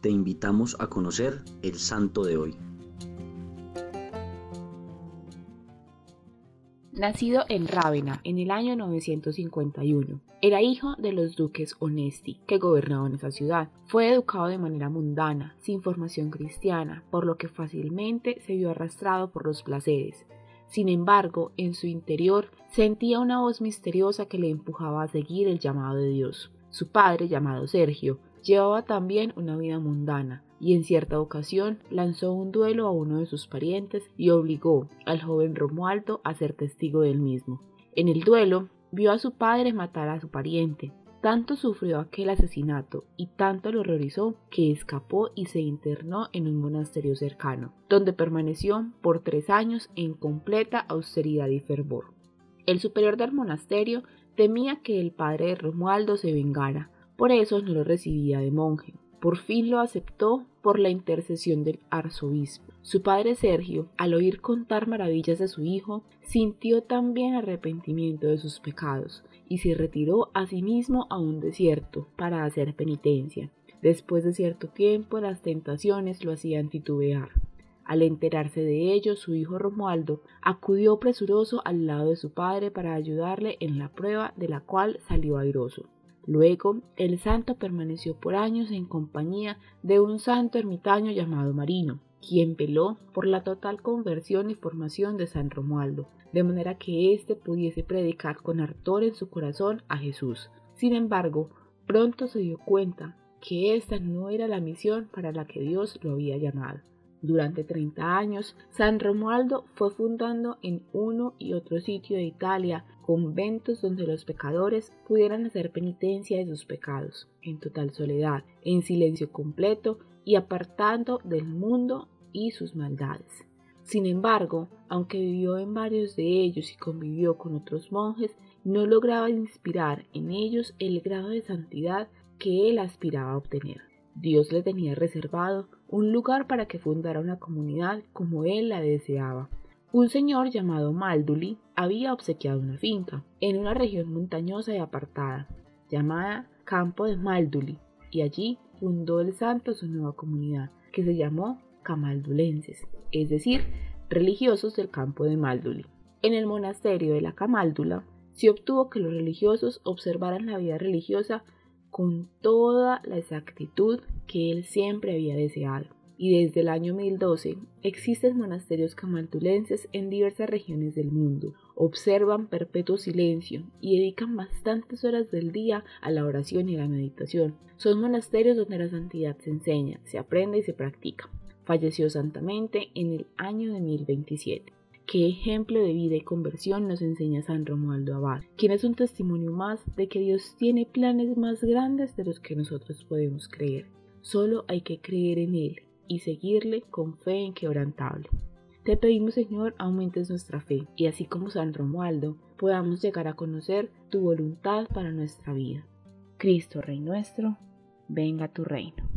te invitamos a conocer el santo de hoy. Nacido en Rávena en el año 951, era hijo de los duques Onesti, que gobernaban esa ciudad. Fue educado de manera mundana, sin formación cristiana, por lo que fácilmente se vio arrastrado por los placeres. Sin embargo, en su interior sentía una voz misteriosa que le empujaba a seguir el llamado de Dios. Su padre, llamado Sergio, llevaba también una vida mundana, y en cierta ocasión lanzó un duelo a uno de sus parientes y obligó al joven Romualdo a ser testigo del mismo. En el duelo vio a su padre matar a su pariente. Tanto sufrió aquel asesinato y tanto lo horrorizó que escapó y se internó en un monasterio cercano, donde permaneció por tres años en completa austeridad y fervor. El superior del monasterio temía que el padre de Romualdo se vengara, por eso no lo recibía de monje. Por fin lo aceptó por la intercesión del arzobispo. Su padre Sergio, al oír contar maravillas de su hijo, sintió también arrepentimiento de sus pecados y se retiró a sí mismo a un desierto para hacer penitencia. Después de cierto tiempo las tentaciones lo hacían titubear. Al enterarse de ello, su hijo Romualdo acudió presuroso al lado de su padre para ayudarle en la prueba de la cual salió airoso. Luego, el santo permaneció por años en compañía de un santo ermitaño llamado Marino, quien veló por la total conversión y formación de San Romualdo, de manera que éste pudiese predicar con ardor en su corazón a Jesús. Sin embargo, pronto se dio cuenta que esta no era la misión para la que Dios lo había llamado. Durante 30 años, San Romualdo fue fundando en uno y otro sitio de Italia conventos donde los pecadores pudieran hacer penitencia de sus pecados, en total soledad, en silencio completo y apartando del mundo y sus maldades. Sin embargo, aunque vivió en varios de ellos y convivió con otros monjes, no lograba inspirar en ellos el grado de santidad que él aspiraba a obtener. Dios le tenía reservado un lugar para que fundara una comunidad como él la deseaba. Un señor llamado Malduli había obsequiado una finca en una región montañosa y apartada, llamada Campo de Malduli, y allí fundó el santo su nueva comunidad, que se llamó Camaldulenses, es decir, religiosos del campo de Malduli. En el monasterio de la Camáldula se obtuvo que los religiosos observaran la vida religiosa con toda la exactitud que él siempre había deseado. Y desde el año 1012 existen monasterios camaldulenses en diversas regiones del mundo. Observan perpetuo silencio y dedican bastantes horas del día a la oración y a la meditación. Son monasterios donde la santidad se enseña, se aprende y se practica. Falleció santamente en el año de 1027. Qué ejemplo de vida y conversión nos enseña San Romualdo Abad, quien es un testimonio más de que Dios tiene planes más grandes de los que nosotros podemos creer. Solo hay que creer en Él y seguirle con fe inquebrantable. Te pedimos, Señor, aumentes nuestra fe y así como San Romualdo, podamos llegar a conocer tu voluntad para nuestra vida. Cristo, Rey nuestro, venga tu reino.